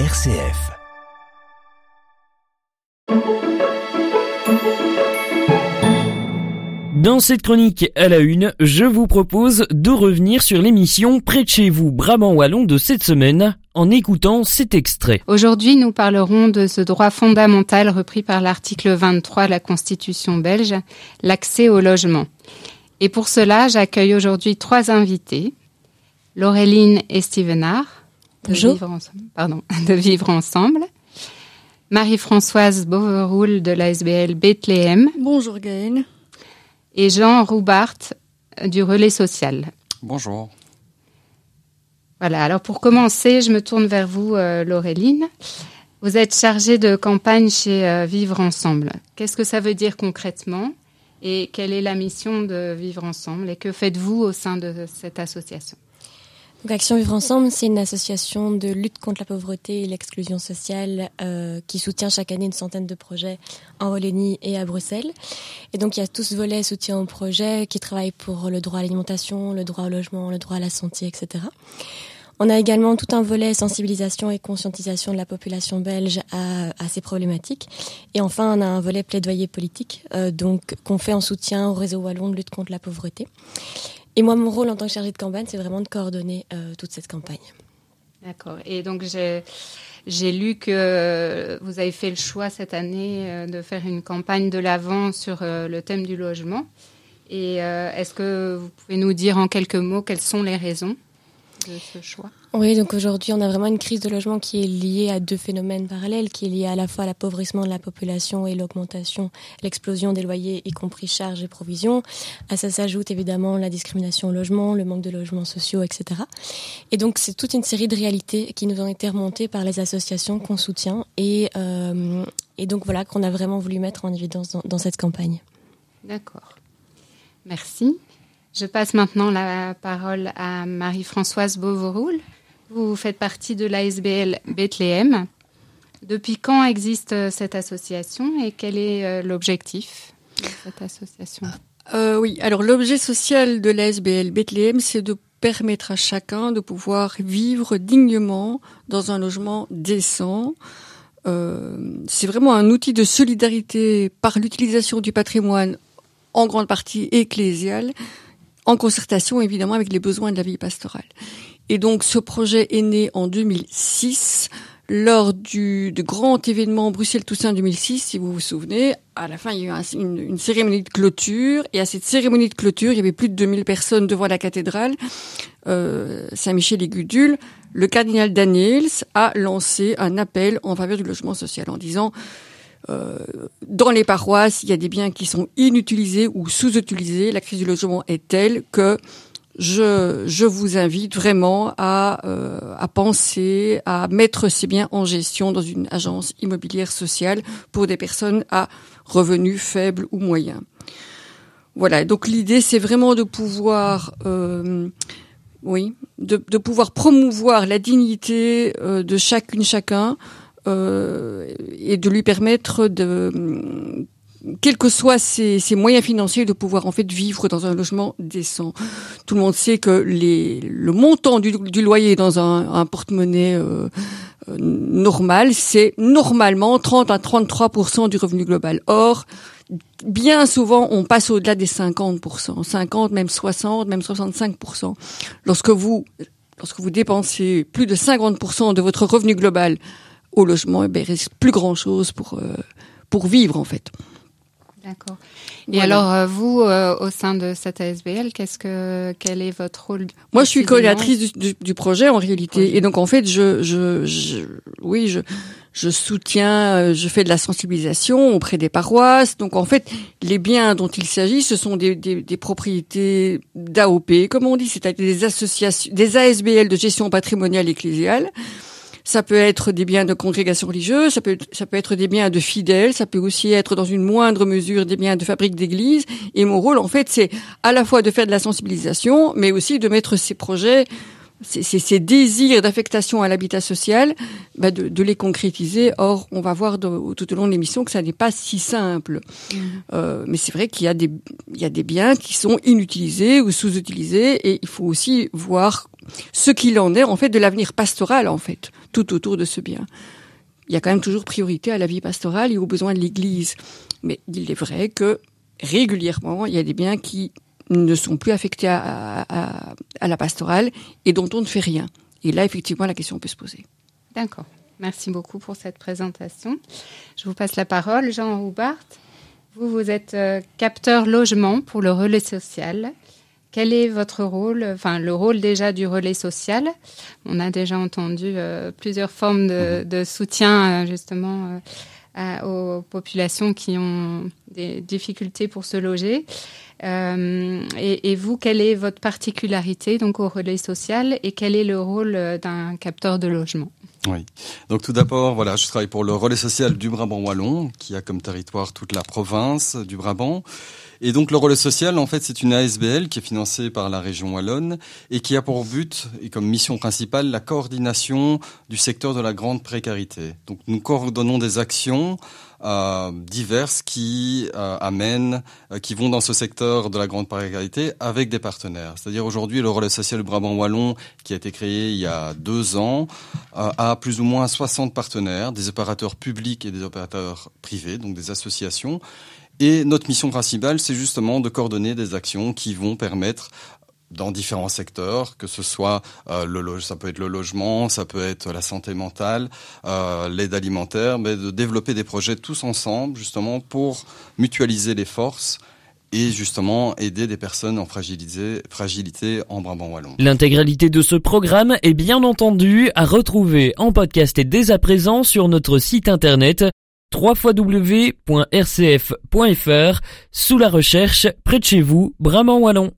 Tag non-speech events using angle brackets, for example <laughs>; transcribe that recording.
RCF. Dans cette chronique à la une, je vous propose de revenir sur l'émission Près de chez vous, Brabant Wallon de cette semaine, en écoutant cet extrait. Aujourd'hui, nous parlerons de ce droit fondamental repris par l'article 23 de la Constitution belge, l'accès au logement. Et pour cela, j'accueille aujourd'hui trois invités. Laureline et Stevenard. De Vivre ensemble, pardon, <laughs> de Vivre Ensemble. Marie-Françoise Boveroul de l'ASBL Bethléem. Bonjour Gaëlle et Jean Roubart du Relais Social. Bonjour. Voilà, alors pour commencer, je me tourne vers vous, euh, Laureline. Vous êtes chargée de campagne chez euh, Vivre Ensemble. Qu'est-ce que ça veut dire concrètement et quelle est la mission de Vivre Ensemble et que faites-vous au sein de cette association? Donc Action Vivre Ensemble, c'est une association de lutte contre la pauvreté et l'exclusion sociale euh, qui soutient chaque année une centaine de projets en Wallonie et à Bruxelles. Et donc il y a tout ce volet soutien aux projets qui travaillent pour le droit à l'alimentation, le droit au logement, le droit à la santé, etc. On a également tout un volet sensibilisation et conscientisation de la population belge à, à ces problématiques. Et enfin, on a un volet plaidoyer politique, euh, donc qu'on fait en soutien au réseau wallon de lutte contre la pauvreté. Et moi, mon rôle en tant que chargée de campagne, c'est vraiment de coordonner euh, toute cette campagne. D'accord. Et donc, j'ai lu que vous avez fait le choix cette année euh, de faire une campagne de l'avant sur euh, le thème du logement. Et est-ce que vous pouvez nous dire en quelques mots quelles sont les raisons? De ce choix Oui, donc aujourd'hui, on a vraiment une crise de logement qui est liée à deux phénomènes parallèles, qui est liée à la fois à l'appauvrissement de la population et l'augmentation, l'explosion des loyers, y compris charges et provisions. À ça s'ajoute évidemment la discrimination au logement, le manque de logements sociaux, etc. Et donc, c'est toute une série de réalités qui nous ont été remontées par les associations qu'on soutient et, euh, et donc voilà qu'on a vraiment voulu mettre en évidence dans, dans cette campagne. D'accord. Merci. Je passe maintenant la parole à Marie-Françoise Beauvoroul. Vous faites partie de l'ASBL Bethléem. Depuis quand existe euh, cette association et quel est euh, l'objectif de cette association? Euh, Oui, alors l'objet social de l'ASBL Bethléem, c'est de permettre à chacun de pouvoir vivre dignement dans un logement décent. C'est vraiment un outil de solidarité par l'utilisation du patrimoine en grande partie ecclésial en concertation évidemment avec les besoins de la vie pastorale. Et donc ce projet est né en 2006 lors du, grand événement Bruxelles Toussaint 2006, si vous vous souvenez. À la fin, il y a eu une, cérémonie de clôture, et à cette cérémonie de clôture, il y avait plus de 2000 personnes devant la cathédrale euh, Saint-Michel et Gudule. Le cardinal Daniels a lancé un appel en faveur du logement social en disant euh, dans les paroisses, il y a des biens qui sont inutilisés ou sous-utilisés. La crise du logement est telle que je, je vous invite vraiment à, euh, à penser à mettre ces biens en gestion dans une agence immobilière sociale pour des personnes à revenus faibles ou moyens. Voilà, donc l'idée c'est vraiment de pouvoir, euh, oui, de, de, pouvoir promouvoir la dignité euh, de chacune chacun et de lui permettre de quels que soient ses, ses, moyens financiers, de pouvoir en fait vivre dans un logement décent. Tout le monde sait que les, le montant du, du loyer dans un, un porte-monnaie euh, euh normal, c'est normalement 30 à 33% du revenu global. Or, bien souvent, on passe au-delà des 50% 50, même 60, même 65% Lorsque vous lorsque vous dépensez plus de 50% de votre revenu global au logement, eh ben, il reste plus grand chose pour euh, pour vivre en fait. D'accord. Et alors euh, vous, euh, au sein de cette ASBL, qu'est-ce que quel est votre rôle Moi, je suis coordinatrice du, du, projet en réalité, et donc en fait, je, je, je oui, je je soutiens, je fais de la sensibilisation auprès des paroisses. Donc en fait, les biens dont il s'agit, ce sont des, des, des propriétés d'AOP, comme on dit, c'est-à-dire des associations, des ASBL de gestion patrimoniale ecclésiale. Ça peut être des biens de congrégation religieuse, ça peut, ça peut être des biens de fidèles, ça peut aussi être dans une moindre mesure des biens de fabrique d'église. Et mon rôle, en fait, c'est à la fois de faire de la sensibilisation, mais aussi de mettre ces projets ces, désirs d'affectation à l'habitat social, bah, de, les concrétiser. Or, on va voir tout au long de l'émission que ça n'est pas si simple. Mmh. Euh, mais c'est vrai qu'il y, a des, il y a des biens qui sont inutilisés ou sous-utilisés, et il faut aussi voir ce qu'il en est en fait de l'avenir pastoral en fait tout autour de ce bien. Il y a quand même toujours priorité à la vie pastorale et aux besoins de l'Église. Mais il est vrai que régulièrement, il y a des biens qui ne sont plus affectés à, la pastorale et dont on ne fait rien. Et là, effectivement, la question peut se poser. D'accord. Merci beaucoup pour cette présentation. Je vous passe la parole, Jean Roubart. Vous, vous êtes euh, capteur logement pour le relais social. Quel est votre rôle, enfin le rôle déjà du relais social? On a déjà entendu euh, plusieurs formes de, mhm. soutien euh, justement aux populations qui ont des difficultés pour se loger. Euh, et, vous, quelle est votre particularité donc au relais social et quel est le rôle euh, d'un capteur de logement? Oui. Donc tout d'abord, voilà, je travaille pour le relais social du Brabant wallon, qui a comme territoire toute la province du Brabant. Et donc le relais social, en fait, c'est une ASBL qui est financée par la région wallonne et qui a pour but et comme mission principale la coordination du secteur de la grande précarité. Donc nous coordonnons des actions euh, diverses qui euh, amènent, euh, qui vont dans ce secteur de la grande précarité avec des partenaires. C'est-à-dire aujourd'hui, le relais social Brabant Wallon, qui a été créé il y a deux ans, a plus ou moins 60 partenaires, des opérateurs publics et des opérateurs privés, donc des associations. Et notre mission principale, c'est justement de coordonner des actions qui vont permettre dans différents secteurs, que ce soit euh, le ça peut être le logement, ça peut être la santé mentale, euh, l'aide alimentaire, mais de développer des projets tous ensemble justement pour mutualiser les forces et justement aider des personnes en fragilité, fragilité en Brabant wallon. L'intégralité de ce programme est bien entendu à retrouver en podcast et dès à présent sur notre site internet www.rcf.fr sous la recherche près de chez vous Brabant wallon.